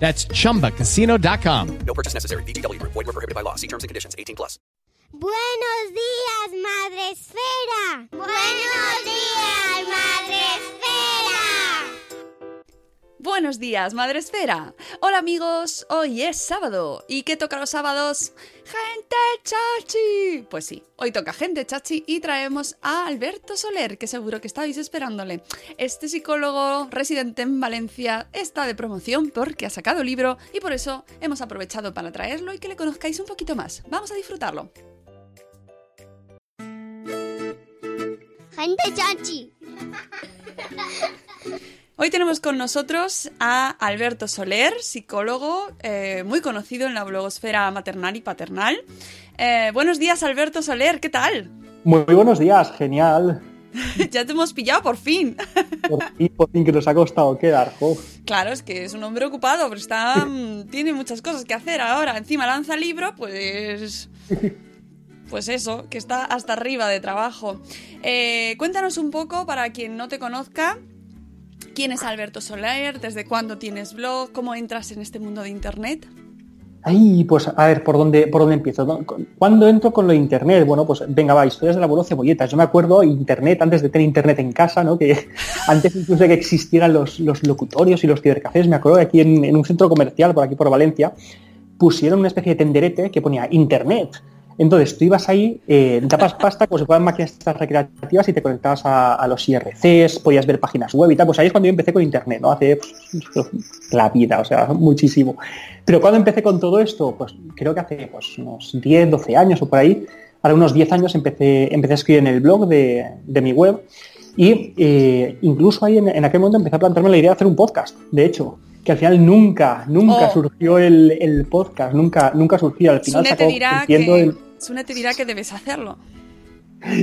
That's chumbacasino.com. No purchase necessary. VGW Group. Void were prohibited by law. See terms and conditions. 18 plus. Buenos días, Madre Esfera. Buenos días, Madre Esfera. Buenos días, Madre Esfera. Hola amigos, hoy es sábado. ¿Y qué toca los sábados? ¡Gente chachi! Pues sí, hoy toca gente chachi y traemos a Alberto Soler, que seguro que estáis esperándole. Este psicólogo residente en Valencia está de promoción porque ha sacado libro y por eso hemos aprovechado para traerlo y que le conozcáis un poquito más. Vamos a disfrutarlo. Gente chachi. Hoy tenemos con nosotros a Alberto Soler, psicólogo eh, muy conocido en la blogosfera maternal y paternal. Eh, buenos días, Alberto Soler, ¿qué tal? Muy buenos días, genial. ya te hemos pillado por fin. Por fin, por fin que nos ha costado quedar. jo. claro, es que es un hombre ocupado, pero está, mm, tiene muchas cosas que hacer ahora. Encima lanza libro, pues... Pues eso, que está hasta arriba de trabajo. Eh, cuéntanos un poco, para quien no te conozca, quién es Alberto Soler, desde cuándo tienes blog, cómo entras en este mundo de Internet. Ay, pues a ver, ¿por dónde, por dónde empiezo? ¿Cuándo entro con lo de internet? Bueno, pues venga, va, historias del abuelo cebolletas. Yo me acuerdo internet, antes de tener internet en casa, ¿no? Que antes incluso de que existieran los, los locutorios y los cibercafés, me acuerdo que aquí en un centro comercial, por aquí por Valencia, pusieron una especie de tenderete que ponía internet. Entonces tú ibas ahí, eh, dabas pasta como si fueran máquinas recreativas y te conectabas a, a los IRCs, podías ver páginas web y tal. Pues ahí es cuando yo empecé con internet, ¿no? Hace pues, la vida, o sea, muchísimo. Pero cuando empecé con todo esto, pues creo que hace pues, unos 10, 12 años o por ahí, ahora unos 10 años empecé, empecé a escribir en el blog de, de mi web y eh, incluso ahí en, en aquel momento empecé a plantearme la idea de hacer un podcast, de hecho, que al final nunca, nunca Oh. surgió el, el podcast, nunca, nunca surgió. Al final Sune te sacó, dirá entiendo, que, el- Sune te dirá que debes hacerlo.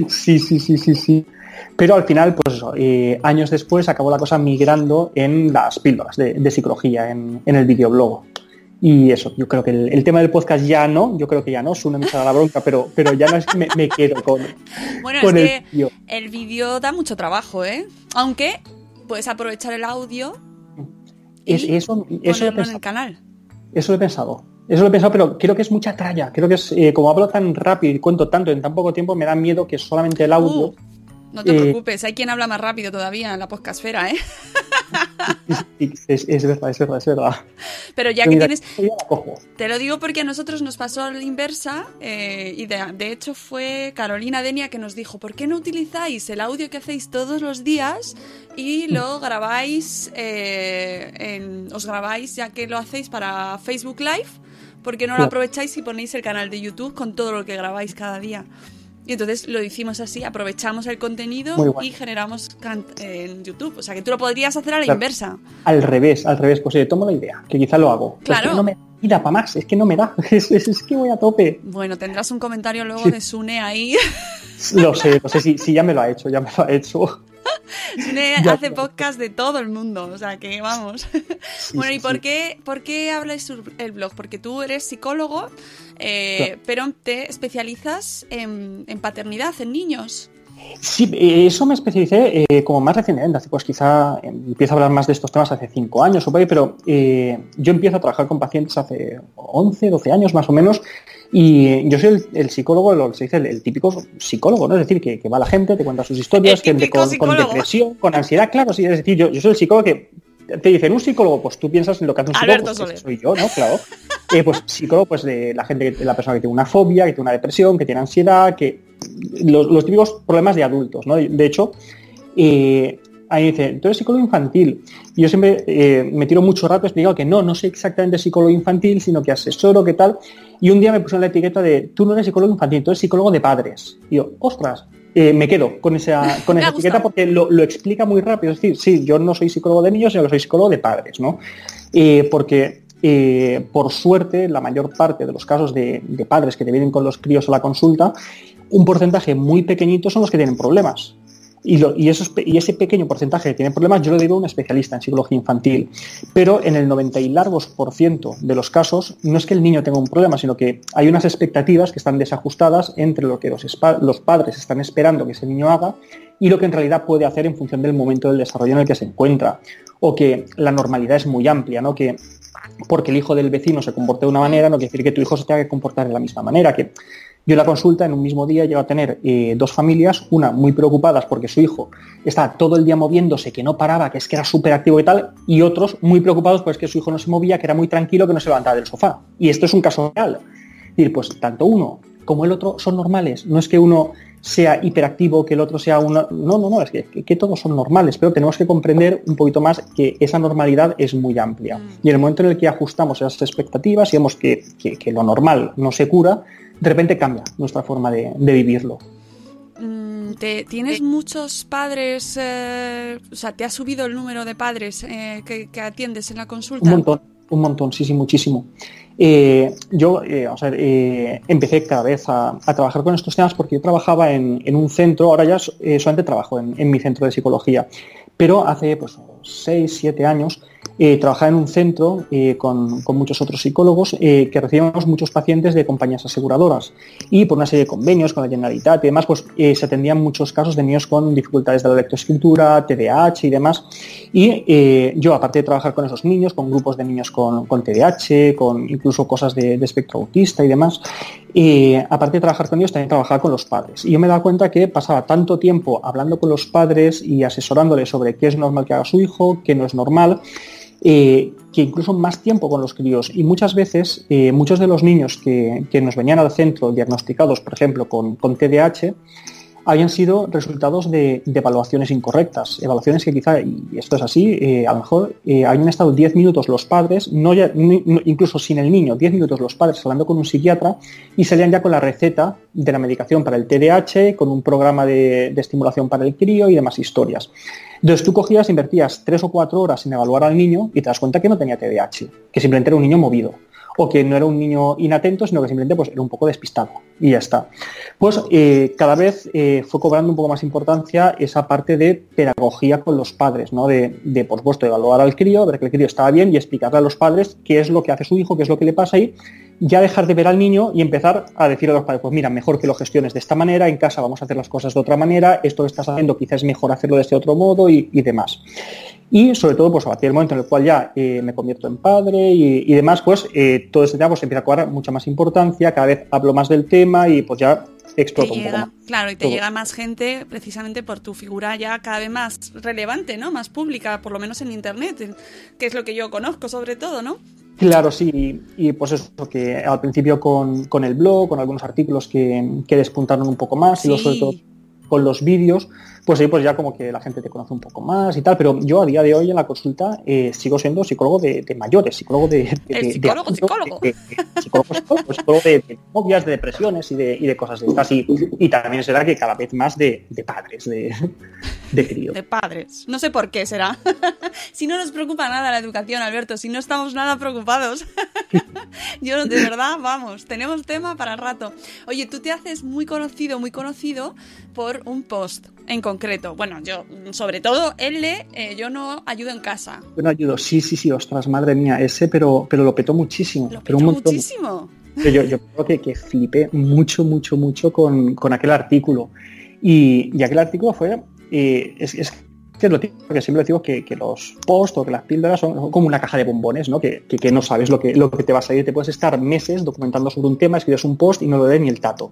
Sí, sí, sí, sí, sí. Pero al final, pues eso, eh, años después acabó la cosa migrando en las píldoras de, de psicología, en, en el videoblog. Y eso, yo creo que el, el tema del podcast ya no, yo creo que ya no, Sune me echará la bronca, pero, pero ya no es que me, me quedo con, Bueno, con es el que el vídeo da mucho trabajo, ¿eh? Aunque puedes aprovechar el audio y Es- eso, eso, he en el canal. eso lo he pensado. Eso lo he pensado, pero creo que es mucha tralla. Creo que es, eh, como hablo tan rápido y cuento tanto en tan poco tiempo, me da miedo que solamente el audio... Uh, no te eh, preocupes, hay quien habla más rápido todavía en la podcastfera, ¿eh? Es, es verdad, es verdad, es verdad. Pero ya que mira, tienes. Te lo digo porque a nosotros nos pasó a la inversa eh, y de, de hecho fue Carolina Denia que nos dijo, ¿por qué no utilizáis el audio que hacéis todos los días y lo grabáis, eh, en- os grabáis ya que lo hacéis para Facebook Live? ¿Por qué no lo aprovecháis y ponéis el canal de YouTube con todo lo que grabáis cada día? Y entonces lo hicimos así, aprovechamos el contenido y generamos en YouTube. O sea que tú lo podrías hacer a la Claro. inversa. Al revés, al revés, pues eh, tomo la idea, que quizá lo hago. Es Claro. que no me da para más, es que no me da, es, es- es que voy a tope. Bueno, tendrás un comentario luego Sí. de Sune ahí. Lo sé, lo sé, sí, sí, ya me lo ha hecho, ya me lo ha hecho. Sune Ya, hace podcast de todo el mundo, o sea que vamos. Sí, bueno, sí, ¿y por sí. qué, por qué hablas el blog? Porque tú eres psicólogo, Eh, Claro. Pero te especializas en, en paternidad, en niños. Sí, eso me especialicé eh, como más recientemente, hace pues quizá empiezo a hablar más de estos temas hace 5 años o por ahí, pero eh, yo empiezo a trabajar con pacientes hace 11, 12 años más o menos y yo soy el, el psicólogo, lo que se dice el, el típico psicólogo, ¿no? Es decir, que, que va la gente, te cuenta sus historias, gente con, depresión, con ansiedad, claro, sí, es decir, yo, yo soy el psicólogo que te dicen un psicólogo, pues tú piensas en lo que hace un psicólogo, pues, soy yo, ¿no? Claro. Eh, pues psicólogo, pues de la gente, la persona que tiene una fobia, que tiene una depresión, que tiene ansiedad, que los, los típicos problemas de adultos, ¿no? De hecho, eh, ahí dice, tú eres psicólogo infantil. Y yo siempre eh, me tiro mucho rato explicando que no, no soy exactamente psicólogo infantil, sino que asesoro, qué tal. Y un día me pusieron la etiqueta de, tú no eres psicólogo infantil, tú eres psicólogo de padres. Y yo, ostras, eh, me quedo con esa, con esa etiqueta porque lo, lo explica muy rápido. Es decir, sí, yo no soy psicólogo de niños, sino que soy psicólogo de padres, ¿no? Eh, porque eh, por suerte, la mayor parte de los casos de, de padres que te vienen con los críos a la consulta, un porcentaje muy pequeñito son los que tienen problemas. Y, esos y ese pequeño porcentaje que tiene problemas yo lo digo a un especialista en psicología infantil. Pero en el 90 y largos por ciento de los casos no es que el niño tenga un problema, sino que hay unas expectativas que están desajustadas entre lo que los, los padres están esperando que ese niño haga y lo que en realidad puede hacer en función del momento del desarrollo en el que se encuentra. O que la normalidad es muy amplia, ¿no? Que porque el hijo del vecino se comporte de una manera no quiere decir que tu hijo se tenga que comportar de la misma manera. Que yo en la consulta en un mismo día llego a tener eh, dos familias, una muy preocupadas porque su hijo está todo el día moviéndose, que no paraba, que es que era súper activo y tal, y otros muy preocupados pues que su hijo no se movía, que era muy tranquilo, que no se levantaba del sofá. Y esto es un caso real. Es decir, pues tanto uno como el otro son normales. No es que uno sea hiperactivo, que el otro sea uno... No, no, no, es que, que- que todos son normales, pero tenemos que comprender un poquito más que esa normalidad es muy amplia. Y en el momento en el que ajustamos esas expectativas y vemos que- que lo normal no se cura, de repente cambia nuestra forma de, de vivirlo. Mm, te- ¿Tienes muchos padres, eh, o sea, te ha subido el número de padres eh, que, que atiendes en la consulta? Un montón, un montón, sí, sí, muchísimo. Eh, yo, o sea, empecé cada vez a, a trabajar con estos temas porque yo trabajaba en, en un centro, ahora ya solamente trabajo en, en mi centro de psicología, pero hace pues 6, 7 años eh, trabajaba en un centro eh, con, con muchos otros psicólogos eh, que recibíamos muchos pacientes de compañías aseguradoras y por una serie de convenios con la Generalitat y demás, pues eh, se atendían muchos casos de niños con dificultades de la lectoescritura, TDAH y demás. Y yo, aparte de trabajar con esos niños, con grupos de niños con, con con incluso cosas de, espectro autista y demás, aparte de trabajar con ellos, también trabajaba con los padres. Y yo me dado cuenta que pasaba tanto tiempo hablando con los padres y asesorándoles sobre qué es normal que haga su hijo, qué no es normal, eh, que incluso más tiempo con los críos. Y muchas veces, eh, muchos de los niños que, que nos venían al centro diagnosticados, por ejemplo, con, con TDAH, habían sido resultados de, evaluaciones incorrectas. Evaluaciones que quizá, y esto es así, eh, a lo mejor eh, habían estado 10 minutos los padres, no- incluso sin el niño, 10 minutos los padres hablando con un psiquiatra y salían ya con la receta de la medicación para el TDAH, con un programa de, de estimulación para el crío y demás historias. Entonces tú cogías, invertías 3 o 4 horas en evaluar al niño y te das cuenta que no tenía TDAH, que simplemente era un niño movido o que no era un niño inatento, sino que simplemente pues, era un poco despistado y ya está. Pues eh, cada vez eh, fue cobrando un poco más importancia esa parte de pedagogía con los padres, ¿no? de, de, por supuesto, evaluar al crío, ver que el crío estaba bien y explicarle a los padres qué es lo que hace su hijo, qué es lo que le pasa y ya dejar de ver al niño y empezar a decir a los padres, pues mira, mejor que lo gestiones de esta manera, en casa vamos a hacer las cosas de otra manera, esto que estás haciendo quizás es mejor hacerlo de este otro modo y demás. Y sobre todo, pues a partir del momento en el cual ya eh, me convierto en padre y, y demás, pues eh, todo este tema pues, empieza a cobrar mucha más importancia, cada vez hablo más del tema y pues ya exploto un poco más. claro, y te todo. llega más gente precisamente por tu figura ya cada vez más relevante, ¿no? Más pública, por lo menos en internet, que es lo que yo conozco sobre todo, ¿no? Claro, sí, y, y, pues eso, que al principio con, con el blog, con algunos artículos que, que despuntaron un poco más, y luego sobre Sí. todo con los vídeos, pues ahí pues ya como que la gente te conoce un poco más y tal, pero yo a día de hoy en la consulta eh, sigo siendo psicólogo de, de mayores, psicólogo de... de- El de- psicólogo, de- psicólogo. psicólogo, psicólogo, psicólogo de, novias, de depresiones y de, y de cosas de estas, y, y también será que cada vez más de, de padres, de, de críos. De padres. No sé por qué será. si no nos preocupa nada la educación, Alberto, si no estamos nada preocupados. Yo, de verdad, vamos, tenemos tema para rato. Oye, tú te haces muy conocido, muy conocido por un post en concreto. Bueno, yo, sobre todo, él lee eh, Yo no ayudo en casa. Yo no ayudo, sí, sí, sí, ostras, madre mía, ese, pero, pero lo petó muchísimo. Lo pero petó un montón. muchísimo. Yo, yo creo que, que flipé mucho, mucho, mucho con, con aquel artículo. Y, y aquel artículo fue, eh, es, es que es lo que siempre decimos que, que los posts o que las píldoras son, como una caja de bombones, ¿no? Que, que- no sabes lo que, lo que te va a salir. Te puedes estar meses documentando sobre un tema, escribes un post y no lo lee ni el tato.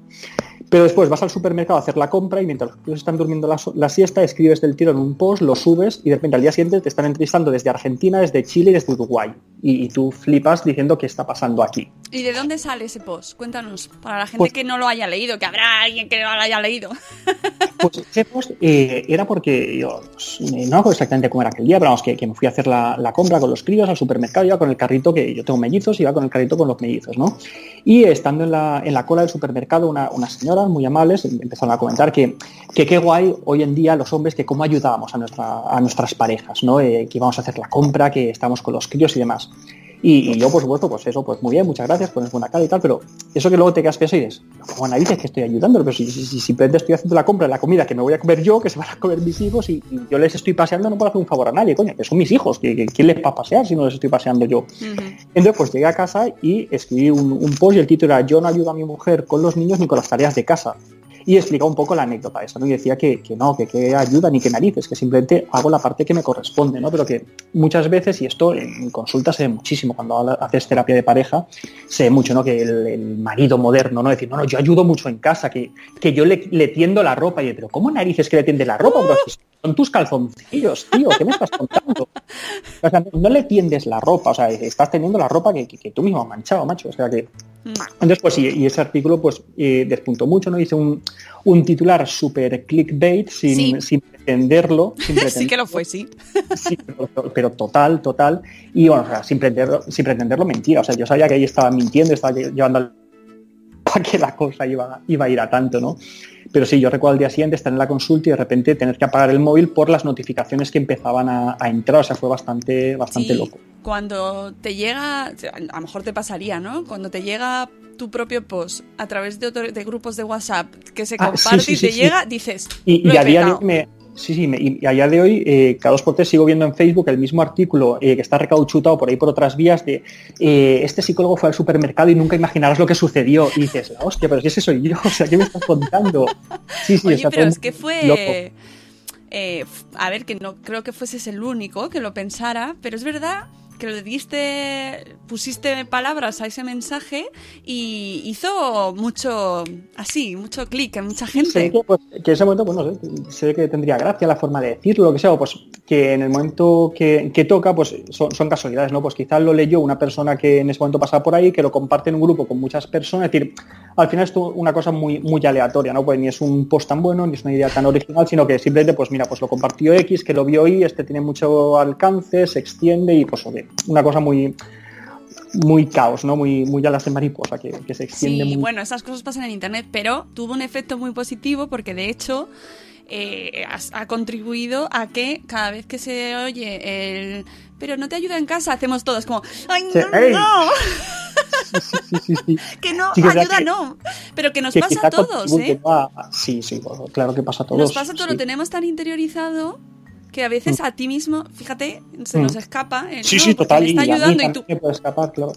Pero después vas al supermercado a hacer la compra y mientras los están durmiendo la, la siesta, escribes del tiro en un post, lo subes y de repente al día siguiente te están entrevistando desde Argentina, desde Chile y desde Uruguay. Y, y tú flipas diciendo qué está pasando aquí. ¿Y de dónde sale ese post? Cuéntanos, para la gente Pues- que no lo haya leído, que habrá alguien que no lo haya leído. Pues ese post eh, era porque yo pues, no me acuerdo exactamente cómo era aquel día, pero vamos, que, que me fui a hacer la, la compra con los críos al supermercado, iba con el carrito, que yo tengo mellizos, iba con el carrito con los mellizos, ¿no? Y estando en la, en la cola del supermercado, una- unas señoras muy amables empezaron a comentar que, que qué guay hoy en día los hombres, que cómo ayudábamos a, nuestra, a nuestras parejas, ¿no? Eh, que íbamos a hacer la compra, que estamos con los críos y demás. Y, y yo, por supuesto, pues eso, pues muy bien, muchas gracias, pones buena cara y tal, pero eso que luego te quedas pensando y dices, como narices que estoy ayudando, pero si, si- si simplemente estoy haciendo la compra de la comida que me voy a comer yo, que se van a comer mis hijos y, y yo les estoy paseando, no puedo hacer un favor a nadie, coño, que son mis hijos, que, que- ¿quién les va a pasear si no les estoy paseando yo? Entonces, pues llegué a casa y escribí un, un post y el título era Yo no ayudo a mi mujer con los niños ni con las tareas de casa. Y explicaba un poco la anécdota esa, ¿no? Y decía que, que no, que, que ayuda ni que narices, que simplemente hago la parte que me corresponde, ¿no? Pero que muchas veces, y esto en consulta se ve muchísimo, cuando haces terapia de pareja, se ve mucho, ¿no? Que el, el marido moderno, ¿no? Decir, no, no, yo ayudo mucho en casa, que, que yo le, le tiendo la ropa. Y yo, pero ¿cómo narices que le tiende la ropa? son tus calzoncillos, tío, ¿qué me estás contando? O sea, no le tiendes la ropa, o sea, estás teniendo la ropa que, que- que tú mismo has manchado, macho. O sea que. Entonces, pues sí, y ese artículo pues eh, despuntó mucho, ¿no? Hice un, un titular súper clickbait sin, Sí. sin pretenderlo. Sin sí que lo fue, sí. Sí, pero, pero total, total. Y bueno, o sea, sin pretenderlo, sin pretenderlo mentira. O sea, yo sabía que ahí estaba mintiendo, estaba lle- llevando que la cosa iba, iba a ir a tanto, ¿no? Pero sí, yo recuerdo al día siguiente estar en la consulta y de repente tener que apagar el móvil por las notificaciones que empezaban a, a entrar. O sea, fue bastante, bastante Sí, loco. Cuando te llega, a lo mejor te pasaría, ¿no? Cuando te llega tu propio post a través de, otro- de grupos de WhatsApp que se Ah, sí, comparte sí, y te llega, dices, Y, a día de petado. hoy me, sí, sí, me- y a día de hoy, eh, cada dos por tres sigo viendo en Facebook el mismo artículo eh, que está recauchutado por ahí por otras vías de eh, este psicólogo fue al supermercado y nunca imaginarás lo que sucedió. Y dices, la hostia, pero si ese soy yo, o sea, ¿qué me estás contando? Sí, sí, Oye, sea, pero todo es que loco. fue... eh, f- a ver, que no creo que fueses el único que lo pensara, pero es verdad que le diste, pusiste palabras a ese mensaje y hizo mucho, así, mucho clic en mucha gente. que, pues, que en ese momento, bueno, sé, sé que tendría gracia la forma de decirlo, lo que sea, o pues que en el momento que, que toca, pues son, son casualidades, ¿no? Pues quizás lo leyó una persona que en ese momento pasaba por ahí, que lo comparte en un grupo con muchas personas, es decir, al final es una cosa muy, muy aleatoria, ¿no? Pues ni es un post tan bueno, ni es una idea tan original, sino que simplemente, pues mira, pues lo compartió X, que lo vio Y, este tiene mucho alcance, se extiende y pues oye, una cosa muy muy caos, ¿no? Muy, muy alas de mariposa, que, que se extiende Sí, muy bueno, esas cosas pasan en internet, pero tuvo un efecto muy positivo porque de hecho eh, ha, contribuido a que cada vez que se oye el pero no te ayuda en casa, hacemos todos como ¡ay no! no! sí, que no, que verdad ayuda que- no. Pero que nos que pasa a todos, ¿eh? a- a- Sí, sí, claro que pasa a todos. Nos pasa sí. lo tenemos tan interiorizado que a veces a ti mismo, fíjate, se Mm. nos escapa. el, Sí, no, sí, porque total. me está y a mí ayudando y tú. puede escapar, claro.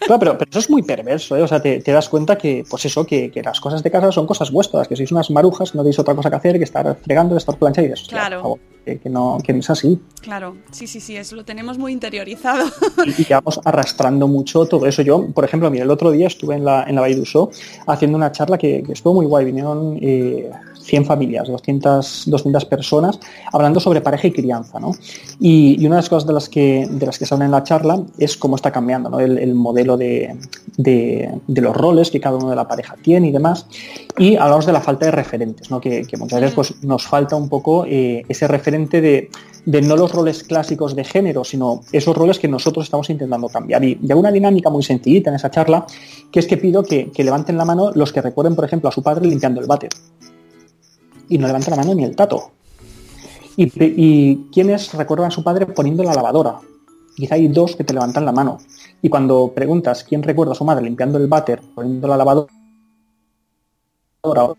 Claro, pero, pero eso es muy perverso, ¿eh? O sea, te, te das cuenta que, pues eso, que, que las cosas de casa son cosas vuestras, que sois unas marujas, no tenéis otra cosa que hacer que estar fregando, estar planchando y hostia, Claro. por favor, que, que no, que no es así. Claro, sí, sí, sí, eso lo tenemos muy interiorizado. y, vamos arrastrando mucho todo eso. Yo, por ejemplo, mira, el otro día estuve en la, en la Vall d'Uso haciendo una charla que, que estuvo muy guay. Vinieron eh, 100 familias, 200, 200 personas, hablando sobre pareja y crianza. ¿no? Y, una de las cosas de las que, de las que se habla en la charla es cómo está cambiando el, el modelo de, de- los roles que cada uno de la pareja tiene y demás. Y hablamos de la falta de referentes, ¿no? que, muchas veces pues, nos falta un poco eh, ese referente de, de no los roles clásicos de género, sino esos roles que nosotros estamos intentando cambiar. Y, y hago una dinámica muy sencillita en esa charla, que es que pido que, que levanten la mano los que recuerden, por ejemplo, a su padre limpiando el váter. Y no levantan la mano ni el tato. Y, y quienes recuerdan a su padre poniendo la lavadora. Quizá hay dos que te levantan la mano. Y cuando preguntas quién recuerda a su madre limpiando el váter, poniendo la lavadora, pues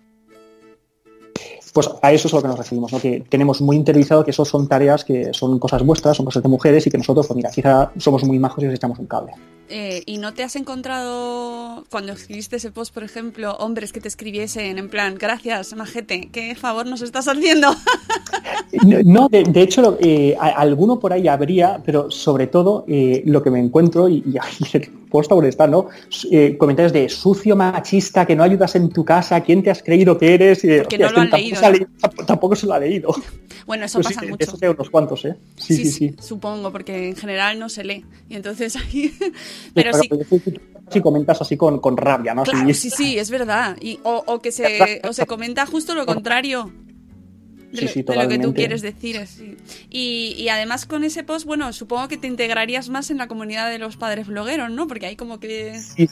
pues a eso es a lo que nos referimos, ¿no? que tenemos muy interiorizado que eso son tareas que son cosas vuestras, son cosas de mujeres y que nosotros, pues mira, quizá somos muy majos y os echamos un cable. Eh, ¿Y no te has encontrado, cuando escribiste ese post, por ejemplo, hombres que te escribiesen en plan, gracias, majete, qué favor nos estás haciendo? No, de, de hecho, eh, alguno por ahí habría, pero sobre todo eh, lo que me encuentro, y, y ahí puesto por estar, ¿no? Eh, comentarios de sucio machista, que no ayudas en tu casa, ¿quién te has creído que eres? Y, Porque no lo que han tampoco leído, se ha ¿no? leído- tamp- tampoco se lo ha leído. Bueno, eso sí, pasa de- de mucho. hay unos cuantos, ¿eh? Sí, sí, sí. Supongo, porque en general no se lee. Y entonces ahí... Pero, sí, si comentas así con, con rabia, ¿no? Claro, Así- sí, sí, es verdad. Y, o, o que se, o se comenta justo lo contrario. De, Sí, lo, sí, de lo que tú quieres decir. sí. Y, y además con ese post, bueno, supongo que te integrarías más en la comunidad de los padres blogueros, ¿no? Porque hay como que... Sí.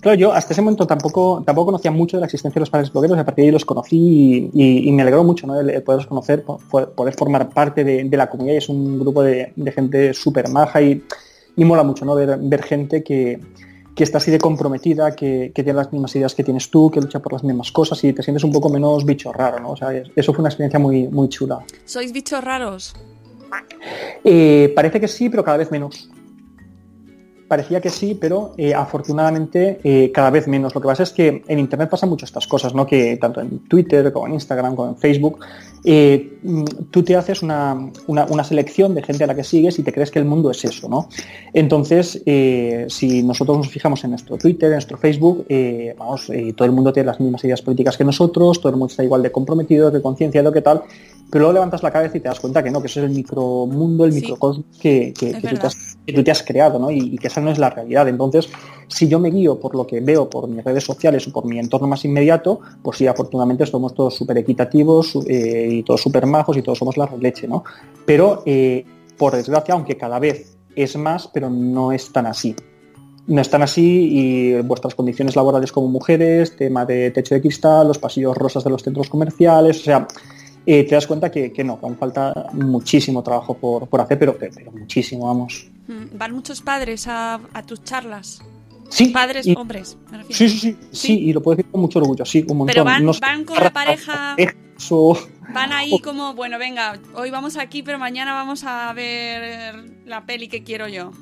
Claro, yo hasta ese momento tampoco, tampoco conocía mucho de la existencia de los padres blogueros, a partir de ahí los conocí y, y- y me alegró mucho ¿no? el, el poderlos conocer, po- po- poder formar parte de, de la comunidad y es un grupo de, de gente súper maja y, y mola mucho ¿no? ver, ver gente que, que está así de comprometida, que, que tiene las mismas ideas que tienes tú, que lucha por las mismas cosas y te sientes un poco menos bicho raro, ¿no? O sea, es- eso fue una experiencia muy, muy chula. ¿Sois bichos raros? Eh, parece que sí, pero cada vez menos. Parecía que sí, pero eh, afortunadamente eh, cada vez menos. Lo que pasa es que en Internet pasan mucho estas cosas, ¿no? Que tanto en Twitter como en Instagram como en Facebook, eh, tú te haces una, una- una selección de gente a la que sigues y te crees que el mundo es eso, ¿no? Entonces, eh, si nosotros nos fijamos en nuestro Twitter, en nuestro Facebook, eh, vamos, eh, todo el mundo tiene las mismas ideas políticas que nosotros, todo el mundo está igual de comprometido, de concienciado, que tal, pero luego levantas la cabeza y te das cuenta que no, que eso es el micromundo, el Sí. microcosmos que, que- Es que tú te verdad. has, que tú te has creado, ¿no? Y, y que esa no es la realidad. Entonces, si yo me guío por lo que veo por mis redes sociales o por mi entorno más inmediato, pues sí, afortunadamente somos todos súper equitativos eh, y todos súper majos y todos somos la leche, ¿no? Pero, eh, por desgracia, aunque cada vez es más, pero no es tan así. No es tan así y vuestras condiciones laborales como mujeres, tema de techo de cristal, los pasillos rosas de los centros comerciales, o sea, eh, te das cuenta que, que no, aún falta muchísimo trabajo por, hacer, pero, pero, muchísimo, vamos. Mm, ¿Van muchos padres a tus charlas? Sí, Padres, y- hombres, me refiero. sí, sí, sí, sí, y lo puedo decir con mucho orgullo, sí, un montón. Pero van, No van con la pareja... o- Van ahí como, bueno, venga, hoy vamos aquí, pero mañana vamos a ver la peli que quiero yo.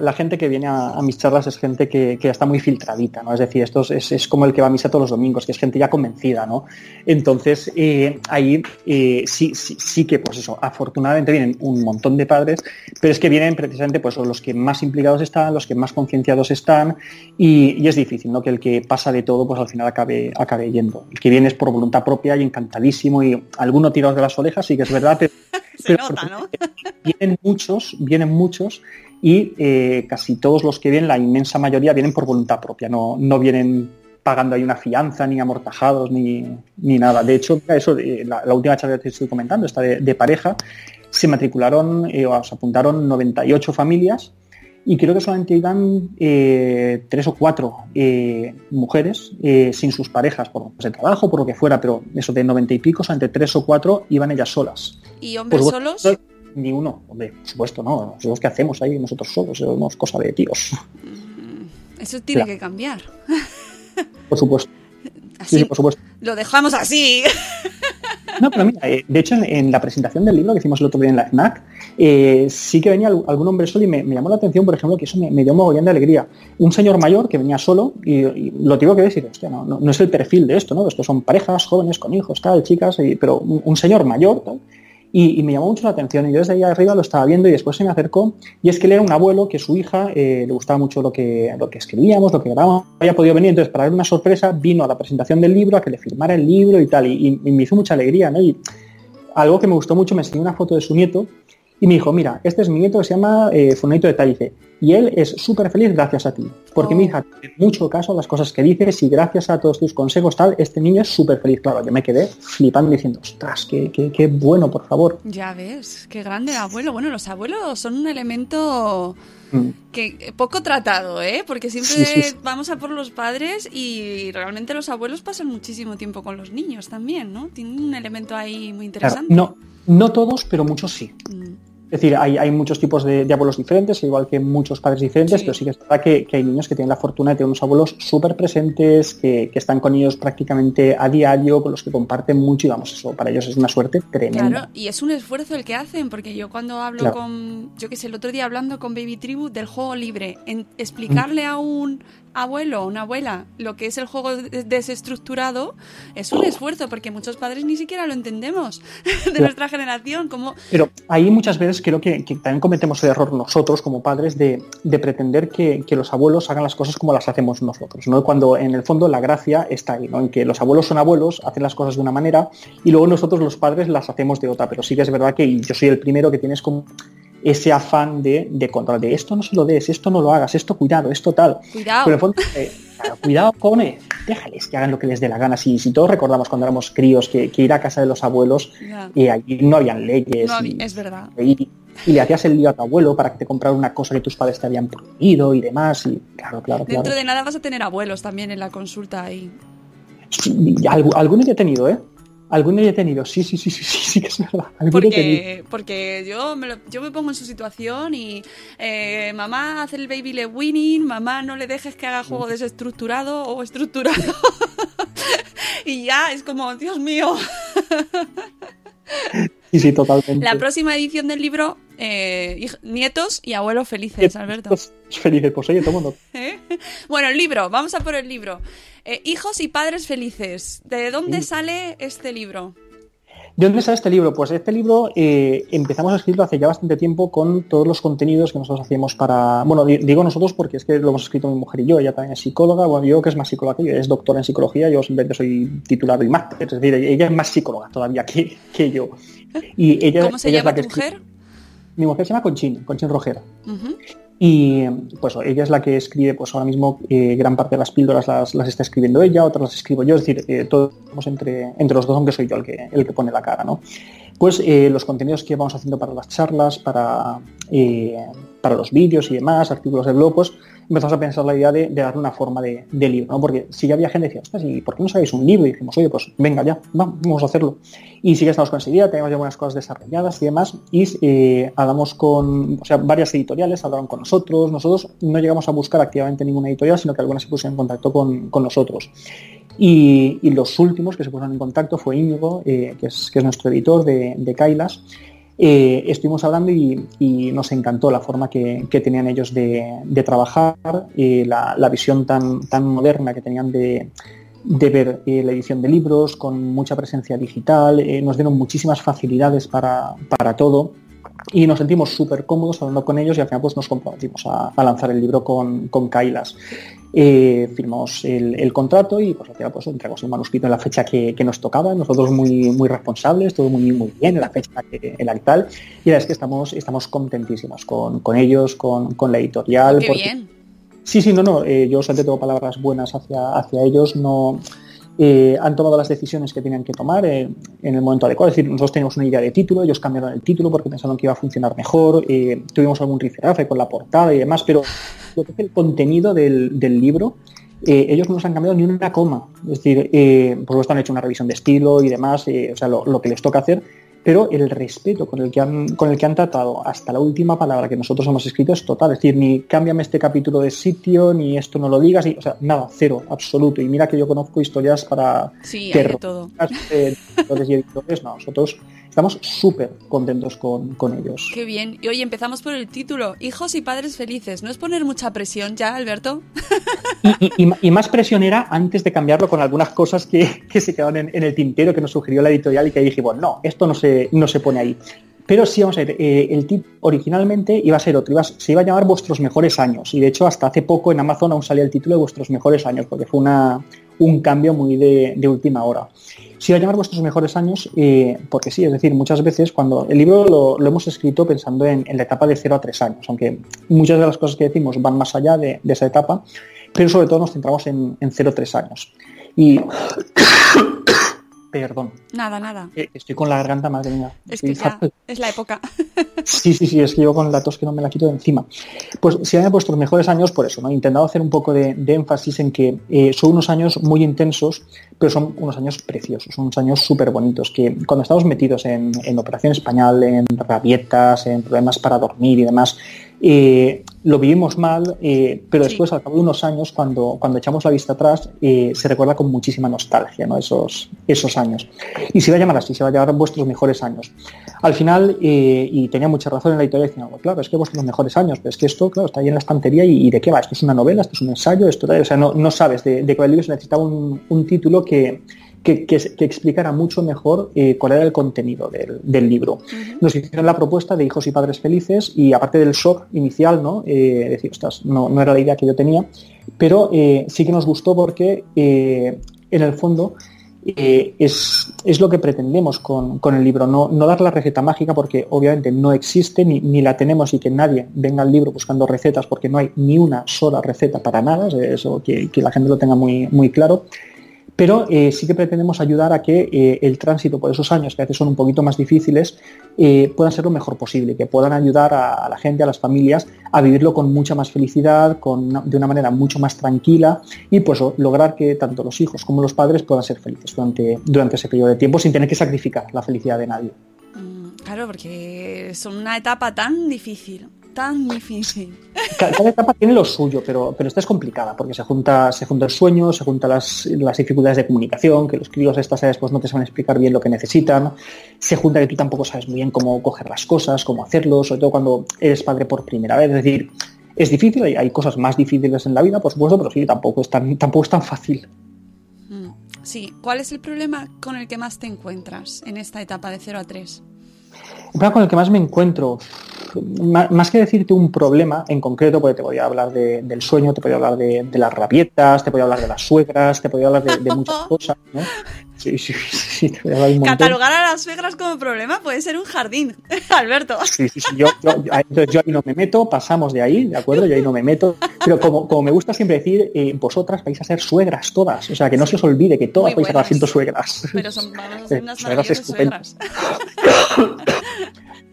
La, gente que viene a, mis charlas es gente que, que está muy filtradita, ¿no? Es decir, esto es, es como el que va a misa todos los domingos, que es gente ya convencida, ¿no? Entonces, eh, ahí eh, sí, sí, que, pues eso, afortunadamente vienen un montón de padres, pero es que vienen precisamente pues los que más implicados están, los que más concienciados están, y, y es difícil, ¿no? Que el que pasa de todo, pues al final acabe, acabe yendo. El que viene es por voluntad propia y encantadísimo, y alguno tirados de las orejas, sí que es verdad, pero Se pero nota, ¿no? vienen muchos, vienen muchos y eh, casi todos los que vienen, la inmensa mayoría, vienen por voluntad propia, no, no vienen pagando ahí una fianza, ni amortajados, ni, ni nada. De hecho, eso, eh, la, la última charla que te estoy comentando, esta de, de pareja, se matricularon, eh, o se apuntaron 98 familias y creo que solamente iban eh, tres o cuatro eh, mujeres eh, sin sus parejas, por de trabajo, por lo que fuera, pero eso de 90 y pico, solamente tres o cuatro iban ellas solas. ¿Y hombres Pues solos? bueno, Ni uno, hombre, por supuesto, no. Nosotros qué hacemos ahí nosotros solos, somos cosa de tíos, Eso tiene Claro. que cambiar. por supuesto. Sí, Así, sí, por supuesto. lo dejamos así. No, pero mira, eh, de hecho en, en la presentación del libro que hicimos el otro día en la FNAC, eh, sí que venía al- algún hombre solo y me, me llamó la atención, por ejemplo, que eso me, me dio un mogollón de alegría. Un señor mayor que venía solo y, y lo tengo que decir, hostia, no, no, no es el perfil de esto, ¿no? Esto son parejas jóvenes con hijos, tal, chicas, y- pero un, un señor mayor, tal. Y, me llamó mucho la atención. Y yo desde ahí arriba lo estaba viendo y después se me acercó. Y es que él era un abuelo que su hija eh, le gustaba mucho lo que, lo que escribíamos, lo que grabábamos, había podido venir, entonces para darle una sorpresa vino a la presentación del libro, a que le firmara el libro y tal, y, me hizo mucha alegría, ¿no? Y algo que me gustó mucho, me enseñó una foto de su nieto y me dijo, mira, este es mi nieto que se llama eh, de Taife y él es súper feliz gracias a ti, porque Oh. mi hija tiene mucho caso a las cosas que dices y gracias a todos tus consejos tal, este niño es súper feliz. Claro, yo me quedé flipando diciendo, ostras, qué, qué, qué bueno, por favor. Ya ves, qué grande el abuelo. Bueno, los abuelos son un elemento Mm. que poco tratado, ¿eh? Porque siempre Sí, sí, sí. vamos a por los padres y realmente los abuelos pasan muchísimo tiempo con los niños también, ¿no? Tienen un elemento ahí muy Claro, interesante. no, no todos, pero muchos sí. Mm. Es decir, hay, hay muchos tipos de, de abuelos diferentes, igual que muchos padres diferentes, Sí. pero sí que es verdad que, que hay niños que tienen la fortuna de tener unos abuelos súper presentes, que, que están con ellos prácticamente a diario, con los que comparten mucho y vamos, eso para ellos es una suerte tremenda. Claro, y es un esfuerzo el que hacen, porque yo cuando hablo Claro. con, yo qué sé, el otro día hablando con Baby Tribu del juego libre, en explicarle a un abuelo o una abuela lo que es el juego de- desestructurado es un esfuerzo, porque muchos padres ni siquiera lo entendemos de nuestra generación, como Pero ahí muchas veces creo que, que también cometemos el error nosotros como padres de, de pretender que, que los abuelos hagan las cosas como las hacemos nosotros, ¿no? Cuando en el fondo la gracia está ahí, ¿no? En que los abuelos son abuelos, hacen las cosas de una manera y luego nosotros los padres las hacemos de otra. Pero sí que es verdad que yo soy el primero que tienes como ese afán de, de control, de esto no se lo des, esto no lo hagas, esto cuidado, esto tal. cuidado. Pero en fondo, eh, claro, cuidado, pone, déjales que hagan lo que les dé la gana. Si, si todos recordamos cuando éramos críos que, que ir a casa de los abuelos y allí no habían leyes. No y- es verdad. y, y le hacías el lío a tu abuelo para que te comprara una cosa que tus padres te habían prohibido y demás. Y claro, claro, claro. Dentro de nada vas a tener abuelos también en la consulta ahí. Sí, algunos ya he tenido, ¿eh? Algunos ya he tenido, sí, sí, sí, sí, sí, sí que es verdad. Porque, porque yo, me lo- yo me pongo en su situación y eh, mamá hace el baby le winning, mamá no le dejes que haga juego desestructurado o estructurado. y ya es como, Dios mío. Sí, sí, totalmente. La próxima edición del libro, eh, nietos y abuelos felices, Alberto. Felices, pues oye, mundo. ¿Eh? Bueno, el libro, vamos a por el libro. Eh, hijos y padres felices. ¿De dónde sale este libro? ¿De dónde sale este libro? Pues este libro eh, empezamos a escribirlo hace ya bastante tiempo con todos los contenidos que nosotros hacíamos para... Bueno, di- digo nosotros porque es que lo hemos escrito mi mujer y yo, ella también es psicóloga, bueno, yo que es más psicóloga que yo, es doctora en psicología, yo simplemente soy titulado y máster, es decir, ella es más psicóloga todavía que, que yo. Y ella, ¿Cómo se ella es llama la que tu mujer? Mi mujer se llama Conchín, Conchín Rojera. Ujú. Y pues ella es la que escribe, pues ahora mismo eh, gran parte de las píldoras las, las está escribiendo ella, otras las escribo yo, es decir, eh, todos entre, entre los dos, aunque soy yo el que, el que pone la cara, ¿no? Pues eh, los contenidos que vamos haciendo para las charlas, para, para los vídeos y demás, artículos de blog, pues empezamos a pensar la idea de, darle una forma de, libro, ¿no? Porque si ya había gente que decía, ¿y por qué no sabéis un libro? Y dijimos, oye, pues venga ya, va, vamos a hacerlo. Y sí que estamos con esa idea, tenemos ya buenas cosas desarrolladas y demás, y eh, hablamos con, o sea, varias editoriales hablaron con nosotros, nosotros no llegamos a buscar activamente ninguna editorial, sino que algunas se pusieron en contacto con, con nosotros. Y, los últimos que se pusieron en contacto fue Íñigo, eh, que, es, que es nuestro editor de, de Kailas. Eh, estuvimos hablando y, nos encantó la forma que, tenían ellos de, trabajar, eh, la, visión tan, moderna que tenían de, ver eh, la edición de libros con mucha presencia digital, eh, nos dieron muchísimas facilidades para, todo y nos sentimos súper cómodos hablando con ellos y al final pues nos comprometimos a, a lanzar el libro con, con Kailas. Eh, firmamos el, el contrato y pues al final pues entregamos el manuscrito en la fecha que, que nos tocaba, nosotros muy, muy responsables, todo muy, muy bien en la fecha que, en la que tal, y la verdad es que estamos, estamos contentísimos con, con ellos, con, con la editorial. Qué porque- bien. Sí, sí, no, no. eh, yo solamente tengo palabras buenas hacia, hacia ellos. No eh, han tomado las decisiones que tenían que tomar eh, en el momento adecuado. Es decir, nosotros teníamos una idea de título, ellos cambiaron el título porque pensaron que iba a funcionar mejor. eh, tuvimos algún riferafe con la portada y demás, pero lo que es el contenido del, libro. eh, ellos no nos han cambiado ni una coma. Es decir, por supuesto han hecho una revisión de estilo y demás, o sea, lo que les toca hacer, pero el respeto con el, que han, con el que han tratado hasta la última palabra que nosotros hemos escrito es total. Es decir, ni cámbiame este capítulo de sitio, ni esto no lo digas, y, o sea, nada, cero, absoluto. Y mira que yo conozco historias para Sí, hay de todo. eh, editores y editores, no, nosotros estamos súper contentos con, con ellos. Qué bien. Y hoy empezamos por el título, Hijos y padres felices. ¿No es poner mucha presión ya, Alberto? Y, y- y- y más presión era antes de cambiarlo con algunas cosas que, que se quedaron en, en el tintero que nos sugirió la editorial y que dije, bueno, no, esto no se, no se pone ahí. Pero sí, vamos a ver, eh, el tip originalmente iba a ser otro, iba se iba a llamar Vuestros Mejores Años. Y de hecho, hasta hace poco en Amazon aún salía el título de Vuestros Mejores Años, porque fue una, un cambio muy de, última hora. Iba a llamar Vuestros Mejores Años eh, porque sí, es decir, muchas veces cuando el libro lo, hemos escrito pensando en, la etapa de 0 a 3 años, aunque muchas de las cosas que decimos van más allá de, de esa etapa, pero sobre todo nos centramos en, en 0 a 3 años. Y Perdón. Nada, nada. Eh, Estoy con la garganta, madre mía. Es que ya es la época. Sí, sí, sí, es que yo con la tos que no me la quito de encima. Pues si han vuestros mejores años, por eso, ¿no? He intentado hacer un poco de, de énfasis en que eh, son unos años muy intensos, pero son unos años preciosos, son unos años súper bonitos, que cuando estamos metidos en, en Operación Español, en rabietas, en problemas para dormir y demás, eh, lo vivimos mal, eh, pero Sí. después, al cabo de unos años, cuando, cuando echamos la vista atrás, eh, se recuerda con muchísima nostalgia ¿no? esos, esos años. Y se va a llamar así, se va a llamar vuestros mejores años. Al final, eh, y tenía mucha razón en la editorial, diciendo, "Bueno, claro, es que vuestros mejores años, pero es que esto, claro, está ahí en la estantería y, y de qué va, esto es una novela, esto es un ensayo, esto, o sea, no, no sabes de, de qué va el libro, se necesitaba un, un título que, que, que- que explicara mucho mejor eh, cuál era el contenido del, del libro. Nos hicieron la propuesta de hijos y padres felices y aparte del shock inicial, ¿no? Eh, decir, ostras, no, no era la idea que yo tenía, pero eh, sí que nos gustó porque eh, en el fondo eh, es, es lo que pretendemos con, con el libro, no, no dar la receta mágica porque obviamente no existe ni, ni la tenemos y que nadie venga al libro buscando recetas porque no hay ni una sola receta para nada, eso que, que la gente lo tenga muy, muy claro pero eh, sí que pretendemos ayudar a que eh, el tránsito por esos años, que a veces son un poquito más difíciles, eh, puedan ser lo mejor posible, que puedan ayudar a, la gente, a las familias, a vivirlo con mucha más felicidad, con de una manera mucho más tranquila y pues lograr que tanto los hijos como los padres puedan ser felices durante, durante ese periodo de tiempo sin tener que sacrificar la felicidad de nadie. Mm, Claro, porque es una etapa tan difícil, tan difícil. Ca- Cada etapa tiene lo suyo, pero, pero esta es complicada porque se junta, se junta el sueño, se juntan las, las dificultades de comunicación, que los críos a estas edades pues, no te saben explicar bien lo que necesitan, se junta que tú tampoco sabes muy bien cómo coger las cosas, cómo hacerlo, sobre todo cuando eres padre por primera vez. Es decir, es difícil, hay, hay cosas más difíciles en la vida, por supuesto, pero sí, tampoco es tan, tampoco es tan fácil. Mm, Sí, ¿cuál es el problema con el que más te encuentras en esta etapa de 0 a 3? El problema con el que más me encuentro, más que decirte un problema en concreto, porque te podía hablar de- del sueño, te podía hablar de, de las rabietas, te podía hablar de las suegras, te podía hablar de, de muchas cosas, ¿no? Sí, sí, sí, te un. Catalogar a las suegras como problema puede ser un jardín, Alberto. Sí, sí, sí, yo, entonces yo ahí no me meto, pasamos de ahí, ¿de acuerdo? Yo ahí no me meto. Pero como, como me gusta siempre decir, eh, vosotras vais a ser suegras todas. O sea, que no se os olvide que todas Muy vais a buenas. siendo suegras. Pero son, vamos a ser Eh, unas maravillosas suegras.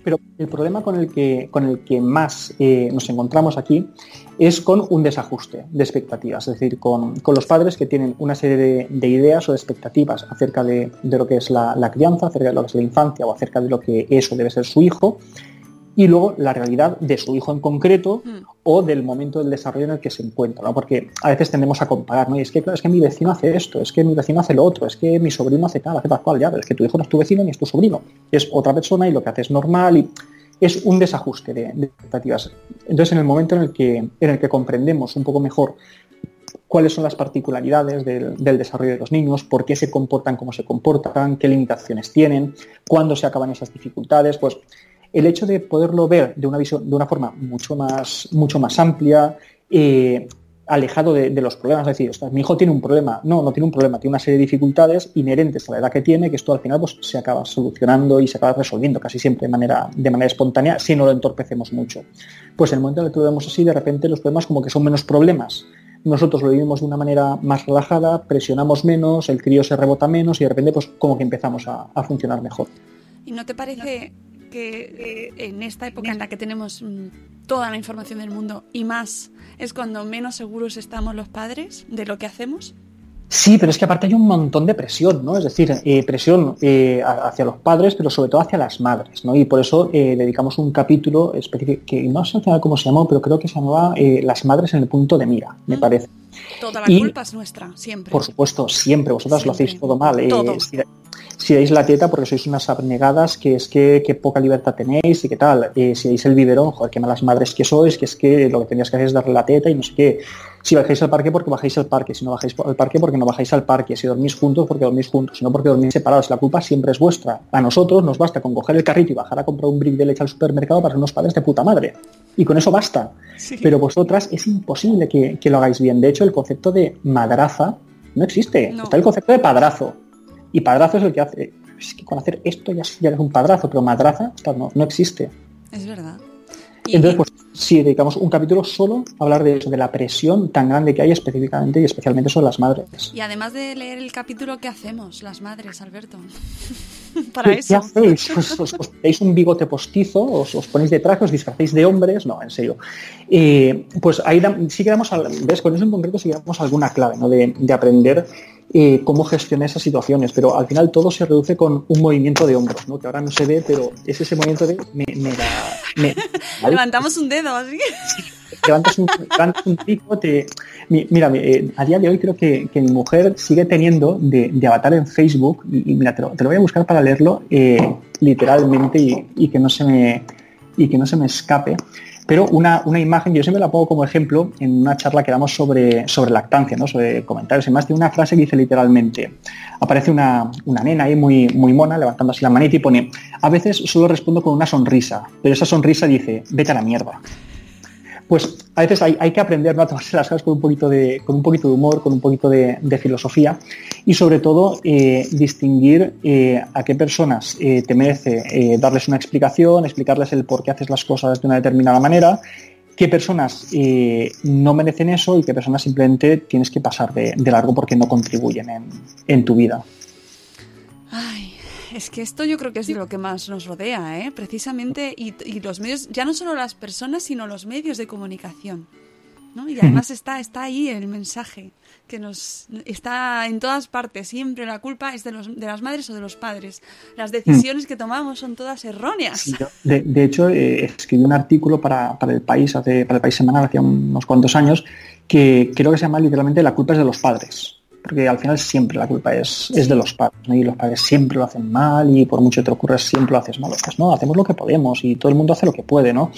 Pero el problema con el que, con el que más eh, nos encontramos aquí es con un desajuste de expectativas, es decir, con, con los padres que tienen una serie de, de ideas o de expectativas acerca de, de lo que es la, la crianza, acerca de lo que es la infancia o acerca de lo que eso debe ser su hijo, y luego la realidad de su hijo en concreto Mm. o del momento del desarrollo en el que se encuentra, ¿no? porque a veces tendemos a comparar, ¿no? y es que, claro, es que mi vecino hace esto, es que mi vecino hace lo otro, es que mi sobrino hace tal, hace tal cual, ya, pero es que tu hijo no es tu vecino ni es tu sobrino, es otra persona y lo que hace es normal y es un desajuste de, expectativas. Entonces, en el momento en el que, en el que comprendemos un poco mejor cuáles son las particularidades del, del desarrollo de los niños, por qué se comportan como se comportan, qué limitaciones tienen, cuándo se acaban esas dificultades, pues el hecho de poderlo ver de una visión, de una forma mucho más, mucho más amplia, eh, alejado de, los problemas, es decir, mi hijo tiene un problema, no, no tiene un problema, tiene una serie de dificultades inherentes a la edad que tiene, que esto al final pues, se acaba solucionando y se acaba resolviendo casi siempre de manera, de manera espontánea si no lo entorpecemos mucho. Pues en el momento en el que lo vemos así, de repente los problemas como que son menos problemas. Nosotros lo vivimos de una manera más relajada, presionamos menos, el crío se rebota menos y de repente pues como que empezamos a, a funcionar mejor. ¿Y no te parece que eh, en esta época en la que tenemos mm, toda la información del mundo y más, es cuando menos seguros estamos los padres de lo que hacemos? Sí, pero es que aparte hay un montón de presión, ¿no? Es decir, eh, presión eh, hacia los padres, pero sobre todo hacia las madres, ¿no? Y por eso eh, dedicamos un capítulo específico, que no sé cómo se llamó, pero creo que se llamaba eh, Las madres en el punto de mira, me Mm. parece. Toda la Y- culpa es nuestra, siempre. Por supuesto, siempre, vosotras lo hacéis todo mal. eh, Todo. si, si dais la teta porque sois unas abnegadas, que es que, que poca libertad tenéis y qué tal. Eh, si dais el biberón, joder, qué malas madres que sois, que es que lo que tenías que hacer es darle la teta y no sé qué. Si bajáis al parque porque bajáis al parque, si no bajáis al parque porque no bajáis al parque, si dormís juntos porque dormís juntos, si no porque dormís separados. La culpa siempre es vuestra. A nosotros nos basta con coger el carrito y bajar a comprar un brick de leche al supermercado para ser unos padres de puta madre. Y con eso basta. Sí. Pero vosotras es imposible que, que lo hagáis bien. De hecho, el concepto de madraza no existe. No. Está el concepto de padrazo. Y padrazo es el que hace. Es que con hacer esto ya, ya eres un padrazo, pero madraza no, no existe. Es verdad. Y- Entonces, pues sí, dedicamos un capítulo solo a hablar de eso, de la presión tan grande que hay específicamente y especialmente sobre las madres. Y además de leer el capítulo, ¿qué hacemos las madres, Alberto? Para ¿Qué, hacéis? Pues, os, os ponéis un bigote postizo, os, os ponéis de traje, os disfrazáis de hombres, no, en serio. Eh, pues ahí da- sí que damos, al- ves, con eso en concreto sí que damos alguna clave, ¿no? De, de aprender eh, cómo gestionar esas situaciones, pero al final todo se reduce con un movimiento de hombros, ¿no? Que ahora no se ve, pero es ese movimiento de me, me da- me- ¿vale? Levantamos un dedo así. Levantas un, levantas un pico, te... mi- Mira, eh, a día de hoy creo que, que mi mujer sigue teniendo de, avatar en Facebook, y, mira, te lo, voy a buscar para leerlo eh, literalmente y, y que no se me, y que no se me escape. Pero una, una imagen, yo siempre la pongo como ejemplo en una charla que damos sobre, sobre lactancia, ¿no? sobre comentarios y más, de una frase que dice literalmente, aparece una, una nena ahí muy, muy mona levantando así la manita y pone, a veces solo respondo con una sonrisa, pero esa sonrisa dice, vete a la mierda pues a veces hay, que aprender a tomarse las cosas con un poquito de, humor, con un poquito de, filosofía y sobre todo eh, distinguir eh, a qué personas eh, te merece darles una explicación, explicarles el por qué haces las cosas de una determinada manera, qué personas no merecen eso y qué personas simplemente tienes que pasar de, largo porque no contribuyen en, tu vida. Es que esto yo creo que es de lo que más nos rodea, ¿eh? Precisamente, y, y los medios, ya no solo las personas, sino los medios de comunicación. ¿no? Y además está, está ahí el mensaje, que nos está en todas partes. Siempre la culpa es de, los, de las madres o de los padres. Las decisiones que tomamos son todas erróneas. Yo, De, de hecho, eh, escribí un artículo para, para el país, hace, para el país semanal, hace unos cuantos años, que creo que se llama literalmente La culpa es de los padres. Porque al final siempre la culpa es, es de los padres, ¿no? y los padres siempre lo hacen mal, y por mucho que te ocurra siempre lo haces mal. Pues no, hacemos lo que podemos y todo el mundo hace lo que puede, ¿no?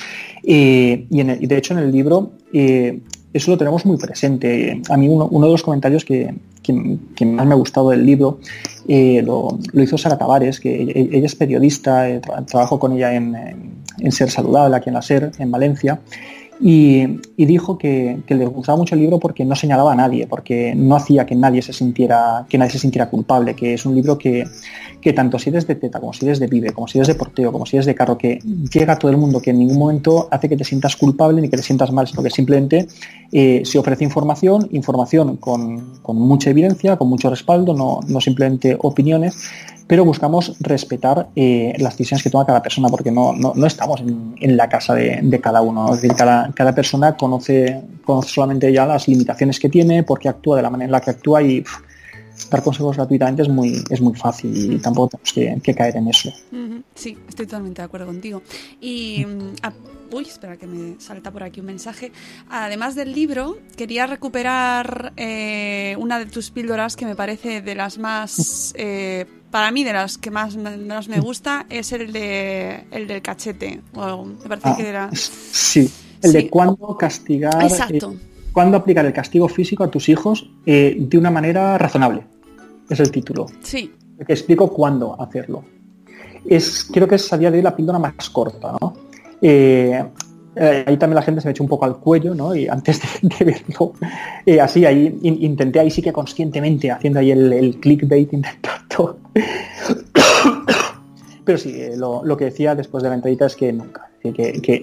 Eh, y, en el- y de hecho en el libro eh, eso lo tenemos muy presente. A mí uno, uno de los comentarios que, que- que más me ha gustado del libro eh, lo, lo hizo Sara Tavares, que ella es periodista, tra- trabajo con ella en, en- en Ser Saludable, aquí en la SER, en Valencia, y, y dijo que, que le gustaba mucho el libro porque no señalaba a nadie, porque no hacía que nadie se sintiera, que nadie se sintiera culpable, que es un libro que, que tanto si eres de teta, como si eres de pibe, como si eres de porteo, como si eres de carro, que llega a todo el mundo, que en ningún momento hace que te sientas culpable ni que te sientas mal, sino que simplemente eh, se ofrece información, información con, con mucha evidencia, con mucho respaldo, no, no simplemente opiniones, pero buscamos respetar eh, las decisiones que toma cada persona, porque no, no, no estamos en, en la casa de, de cada uno. Es decir, cada, cada persona conoce, conoce solamente ya las limitaciones que tiene, por qué actúa de la manera en la que actúa y dar consejos gratuitamente es muy, es muy fácil y tampoco tenemos que, que caer en eso. Sí, estoy totalmente de acuerdo contigo. Y, mm, ah, uy, espera que me salta por aquí un mensaje. Además del libro, quería recuperar eh, una de tus píldoras que me parece de las más, eh, para mí de las que más me, más me gusta, es el de el del cachete. Me parece Ah, que era... Sí, el Sí. de cuándo castigar, Exacto. eh, cuándo aplicar el castigo físico a tus hijos eh, de una manera razonable. Es el título. Sí, Te explico cuándo hacerlo. Es, creo que es a día de hoy la píldora más corta, ¿no? Eh, eh, ahí también la gente se me echó un poco al cuello, ¿no? Y antes de, de verlo, eh, así, ahí in- intenté ahí sí que conscientemente, haciendo ahí el, el clickbait, intentando. Pero sí, eh, lo, lo que decía después de la entrevista es que nunca, que,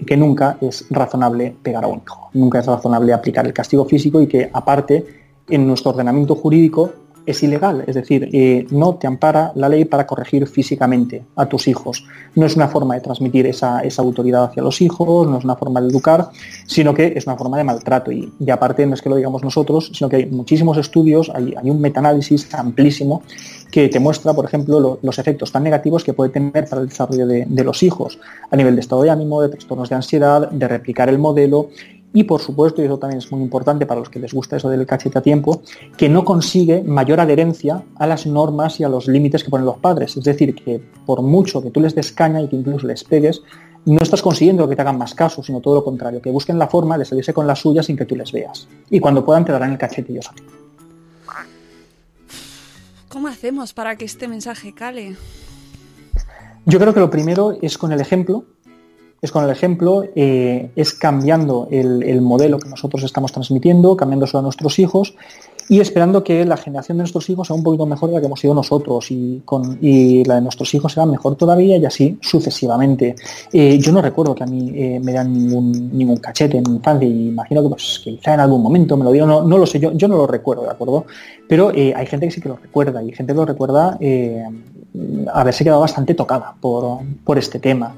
que- nunca es razonable pegar a un hijo, nunca es razonable aplicar el castigo físico y que aparte en nuestro ordenamiento jurídico es ilegal, es decir, eh, no te ampara la ley para corregir físicamente a tus hijos. No es una forma de transmitir esa, esa autoridad hacia los hijos, no es una forma de educar, sino que es una forma de maltrato. Y, y aparte no es que lo digamos nosotros, sino que hay muchísimos estudios, hay, hay un metaanálisis amplísimo que te muestra, por ejemplo, lo- los efectos tan negativos que puede tener para el desarrollo de, de los hijos a nivel de estado de ánimo, de trastornos de ansiedad, de replicar el modelo y, por supuesto, y eso también es muy importante para los que les gusta eso del cachete a tiempo, que no consigue mayor adherencia a las normas y a los límites que ponen los padres. Es decir, que por mucho que tú les des caña y que incluso les pegues, no estás consiguiendo que te hagan más caso, sino todo lo contrario, que busquen la forma de salirse con la suya sin que tú les veas. Y cuando puedan te darán el cachete ellos a ti. ¿cómo hacemos para que este mensaje cale? Yo creo que lo primero es con el ejemplo, es con el ejemplo, eh, es cambiando el, el modelo que nosotros estamos transmitiendo, cambiándoselo a nuestros hijos y esperando que la generación de nuestros hijos sea un poquito mejor de la que hemos sido nosotros y, con, y la de nuestros hijos sea mejor todavía y así sucesivamente. Eh, yo no recuerdo que a mí eh, me dan ningún, ningún cachete en mi infancia y imagino que pues, quizá en algún momento me lo dieron, no, no lo sé, yo, yo no lo recuerdo, ¿de acuerdo? Pero hay gente que sí que lo recuerda y gente que lo recuerda haberse quedado bastante tocada por, por este tema.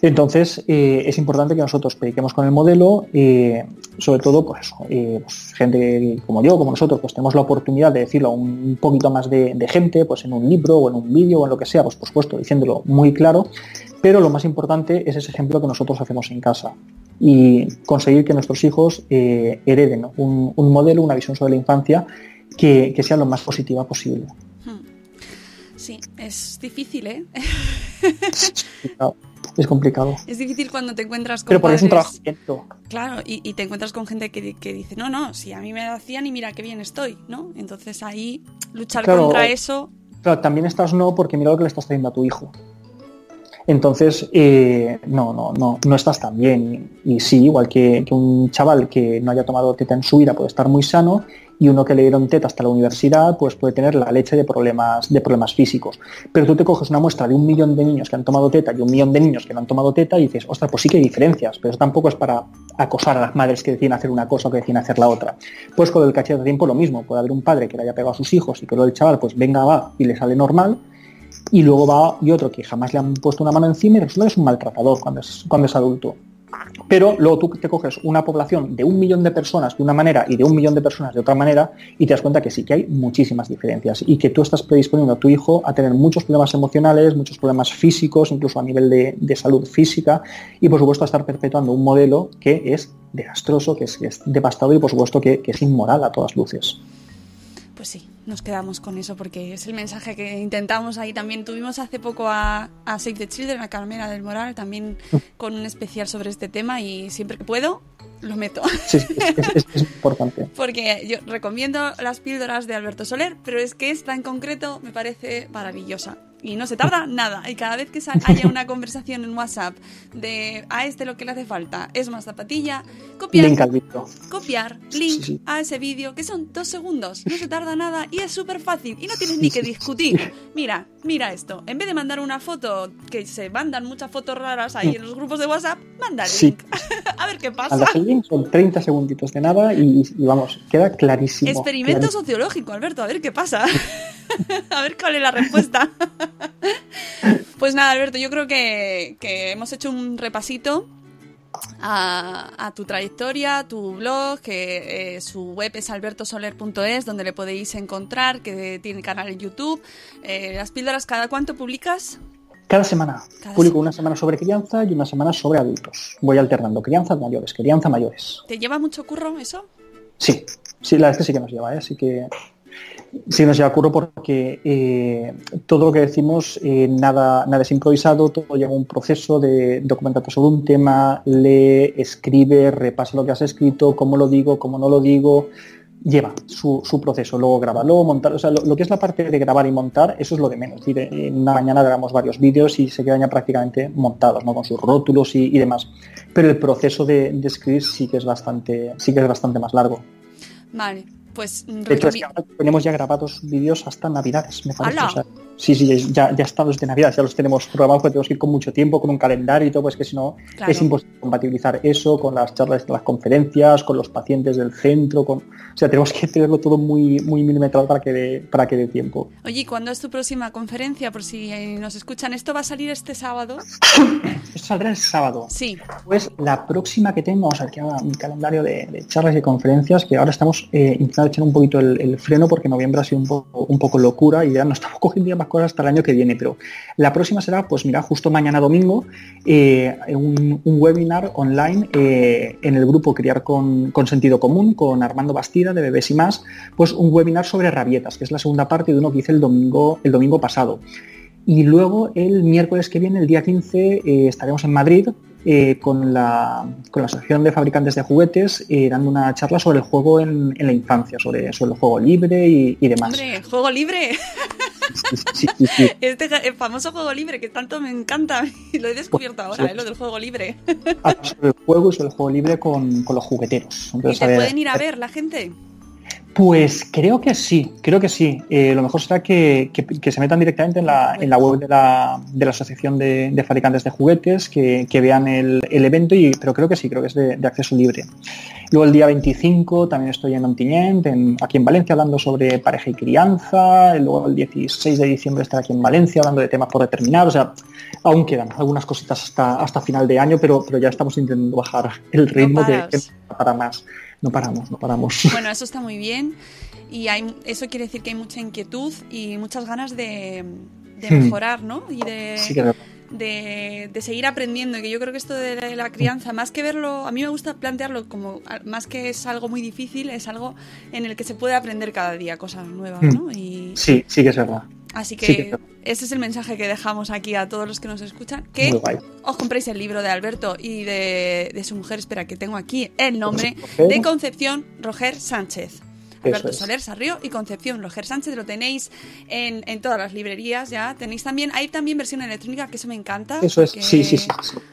Entonces, eh, es importante que nosotros prediquemos con el modelo, eh, sobre todo, pues, eh, pues, gente como yo, como nosotros, pues tenemos la oportunidad de decirlo a un poquito más de, gente, pues en un libro o en un vídeo o en lo que sea, pues por supuesto, diciéndolo muy claro, pero lo más importante es ese ejemplo que nosotros hacemos en casa y conseguir que nuestros hijos eh, hereden un, un modelo, una visión sobre la infancia que, que sea lo más positiva posible. Sí, es difícil, ¿eh? Es complicado. Es difícil cuando te encuentras con Pero porque es un trabajo lento. Claro, y, y te encuentras con gente que, que dice, no, no, si a mí me hacían y mira qué bien estoy, ¿no? Entonces ahí luchar Claro. contra eso, Claro, también estás no porque mira lo que le estás trayendo a tu hijo. Entonces, eh, no, no, no, no estás tan bien. Y, y sí, igual que, que un chaval que no haya tomado teta en su vida puede estar muy sano y uno que le dieron teta hasta la universidad pues puede tener la leche de problemas, de problemas físicos. Pero tú te coges una muestra de un millón de niños que han tomado teta y un millón de niños que no han tomado teta y dices, ostras, pues sí que hay diferencias, pero eso tampoco es para acosar a las madres que deciden hacer una cosa o que deciden hacer la otra. Pues con el cachete de tiempo lo mismo, puede haber un padre que le haya pegado a sus hijos y que luego el chaval pues venga, va y le sale normal, y luego va y otro que jamás le han puesto una mano encima y resulta que es un maltratador cuando es, cuando es adulto. Pero luego tú te coges una población de un millón de personas de una manera y de un millón de personas de otra manera y te das cuenta que sí que hay muchísimas diferencias y que tú estás predisponiendo a tu hijo a tener muchos problemas emocionales, muchos problemas físicos, incluso a nivel de, salud física y por supuesto a estar perpetuando un modelo que es desastroso, que es, devastador y por supuesto que es inmoral a todas luces. Pues sí, nos quedamos con eso porque es el mensaje que intentamos ahí. También tuvimos hace poco a, a Save the Children, a Carmela del Moral, también con un especial sobre este tema y siempre que puedo lo meto. Sí, es importante. Porque yo recomiendo las píldoras de Alberto Soler, pero es que esta en concreto me parece maravillosa. Y no se tarda nada. Y cada vez que haya una conversación en WhatsApp de a este lo que le hace falta es más zapatilla, copiar, Link al copiar Sí, link sí. a ese vídeo, que son dos segundos. No se tarda nada y es súper fácil. Y no tienes ni que discutir. Mira, mira esto. En vez de mandar una foto, que se mandan muchas fotos raras ahí en los grupos de WhatsApp, manda el Sí. link. a ver qué pasa. Mandas el link, son 30 segunditos de nada y, y vamos, queda clarísimo. Experimento clarísimo. sociológico, Alberto, a ver qué pasa. a ver cuál es la respuesta. pues nada, Alberto, yo creo que, que hemos hecho un repasito a, a tu trayectoria, a tu blog, que eh, su web es albertosoler.es, donde le podéis encontrar, que tiene canal en YouTube. Eh, las píldoras, ¿cada cuánto publicas? Cada semana. Cada Publico semana. una semana sobre crianza y una semana sobre adultos. Voy alternando crianzas mayores, crianza mayores. ¿Te lleva mucho curro eso? Sí, sí, la verdad es que sí que nos lleva, ¿eh? Así que sí nos lleva curro porque eh, todo lo que decimos, eh, nada, nada es improvisado, todo lleva un proceso de documentarte sobre un tema, lee, escribe, repasa lo que has escrito, cómo lo digo, cómo no lo digo, lleva su, proceso, luego grabarlo, montar, o sea, lo, que es la parte de grabar y montar, eso es lo de menos. En una mañana grabamos varios vídeos y se quedan ya prácticamente montados, ¿no? Con sus rótulos y, y demás. Pero el proceso de, de escribir sí que es bastante, sí que es bastante más largo. Vale, pues De hecho, es que ahora tenemos ya grabados vídeos hasta Navidades, me parece. ¡Hala! O sea, sí, sí, ya, ya están los de Navidad, ya los tenemos programados porque tenemos que ir con mucho tiempo, con un calendario y todo, pues que si no Claro. es imposible compatibilizar eso con las charlas de las conferencias, con los pacientes del centro, con... o sea, tenemos que tenerlo todo muy, muy milimetrado para que dé, para que dé tiempo. Oye, ¿y ¿cuándo es tu próxima conferencia? Por si eh, nos escuchan, ¿esto va a salir este sábado? Esto saldrá el sábado. Sí. Pues la próxima que tengo, vamos a ver que mi calendario de, de charlas y conferencias, que ahora estamos eh, intentando echar un poquito el, el freno porque noviembre ha sido un poco, un poco locura y ya no estamos cogiendo ya más cosas hasta el año que viene, pero la próxima será, pues mira, justo mañana domingo, eh, un, webinar online eh, en el grupo Criar con, Sentido Común, con Armando Bastida de Bebés y más, pues un webinar sobre rabietas, que es la segunda parte de uno que hice el domingo, el domingo pasado. Y luego el miércoles que viene, el día 15, eh, estaremos en Madrid eh, con, la, con la Asociación de Fabricantes de Juguetes dando una charla sobre el juego en, la infancia, sobre, sobre el juego libre y, demás. Juego libre. Sí, sí, sí, sí. Este famoso juego libre que tanto me encanta y lo he descubierto ahora, ¿eh? lo del juego libre. Habla sobre el juego y sobre el juego libre con, con los jugueteros. ¿Y Entonces, te a ver, pueden ir a ver la gente? Pues creo que sí, creo que sí. Eh, lo mejor será que, que- que se metan directamente en la, en la web de la, de la Asociación de, de Fabricantes de Juguetes, que, que vean el, el evento, y, pero creo que sí, creo que es de, de acceso libre. Luego el día 25 también estoy en Ontinyent, en- aquí en Valencia, hablando sobre pareja y crianza. Luego el 16 de diciembre estaré aquí en Valencia hablando de temas por determinar. O sea, aún quedan algunas cositas hasta, hasta final de año, pero, pero ya estamos intentando bajar el ritmo paras. que para más. No paramos, no paramos. Bueno, eso está muy bien y hay, eso quiere decir que hay mucha inquietud y muchas ganas de, de Hmm. mejorar, ¿no? Y de, Sí. De, de seguir aprendiendo. Y que yo creo que esto de la, crianza, más que verlo, a mí me gusta plantearlo como, más que es algo muy difícil, es algo en el que se puede aprender cada día cosas nuevas, ¿no? Y Sí, sí que es verdad. así sí que ese es el mensaje que dejamos aquí a todos los que nos escuchan, que os compréis el libro de Alberto y de, de su mujer, espera que tengo aquí el nombre, Roger. de Concepción Roger Sánchez. Alberto es. Soler Sarrió y Concepción Roger Sánchez lo tenéis en, en todas las librerías ya. Tenéis también, hay también versión electrónica, que eso me encanta. Eso es, sí, sí, sí.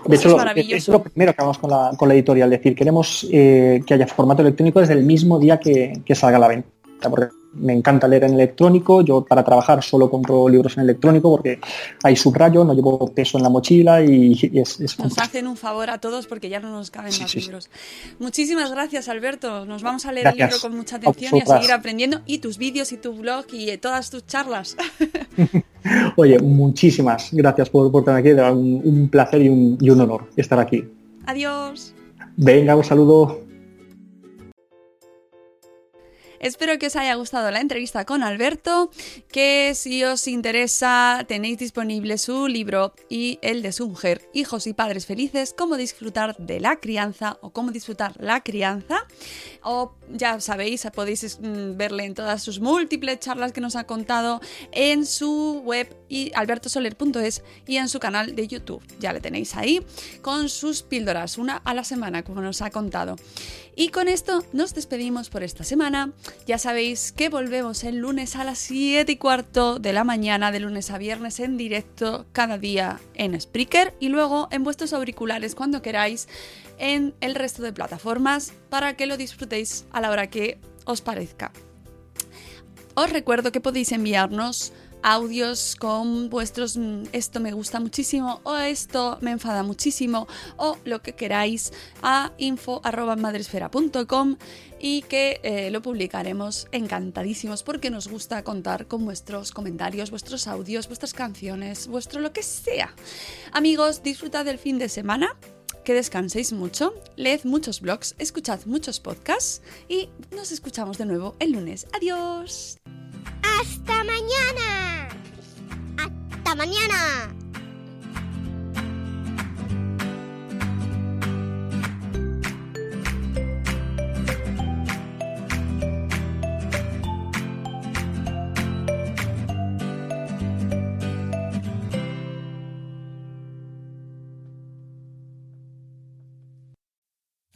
De es hecho, lo- maravilloso. es lo primero que vamos con la, con la editorial, decir, queremos eh, que haya formato electrónico desde el mismo día que, que salga a la venta. Porque me encanta leer en electrónico, yo para trabajar solo compro libros en electrónico porque hay subrayo, no llevo peso en la mochila y, y es, es Nos hacen un favor a todos porque ya no nos caben Sí, más sí, sí. libros. Muchísimas gracias, Alberto. Nos vamos a leer Gracias. el libro con mucha atención y a seguir aprendiendo. Y tus vídeos y tu blog y eh, todas tus charlas. Oye, muchísimas gracias por, por tener aquí, un, un placer y un, y un honor estar aquí. Adiós. Venga, un saludo. Espero que os haya gustado la entrevista con Alberto, que si os interesa tenéis disponible su libro y el de su mujer, Hijos y Padres Felices, cómo disfrutar de la crianza o cómo disfrutar la crianza. Ya sabéis, podéis mm, verle en todas sus múltiples charlas que nos ha contado en su web y albertosoler.es y en su canal de YouTube. Ya le tenéis ahí con sus píldoras, una a la semana, como nos ha contado. Y con esto nos despedimos por esta semana. Ya sabéis que volvemos el lunes a las 7 y cuarto de la mañana, de lunes a viernes en directo, cada día en Spreaker y luego en vuestros auriculares cuando queráis en el resto de plataformas para que lo disfrutéis a la hora que os parezca. Os recuerdo que podéis enviarnos audios con vuestros mm, esto me gusta muchísimo o esto me enfada muchísimo o lo que queráis a info@madresfera.com y que eh, lo publicaremos encantadísimos porque nos gusta contar con vuestros comentarios, vuestros audios, vuestras canciones, vuestro lo que sea. Amigos, disfrutad del fin de semana que descanséis mucho, leed muchos blogs, escuchad muchos podcasts y nos escuchamos de nuevo el lunes. Adiós. ¡Hasta mañana! ¡Hasta mañana!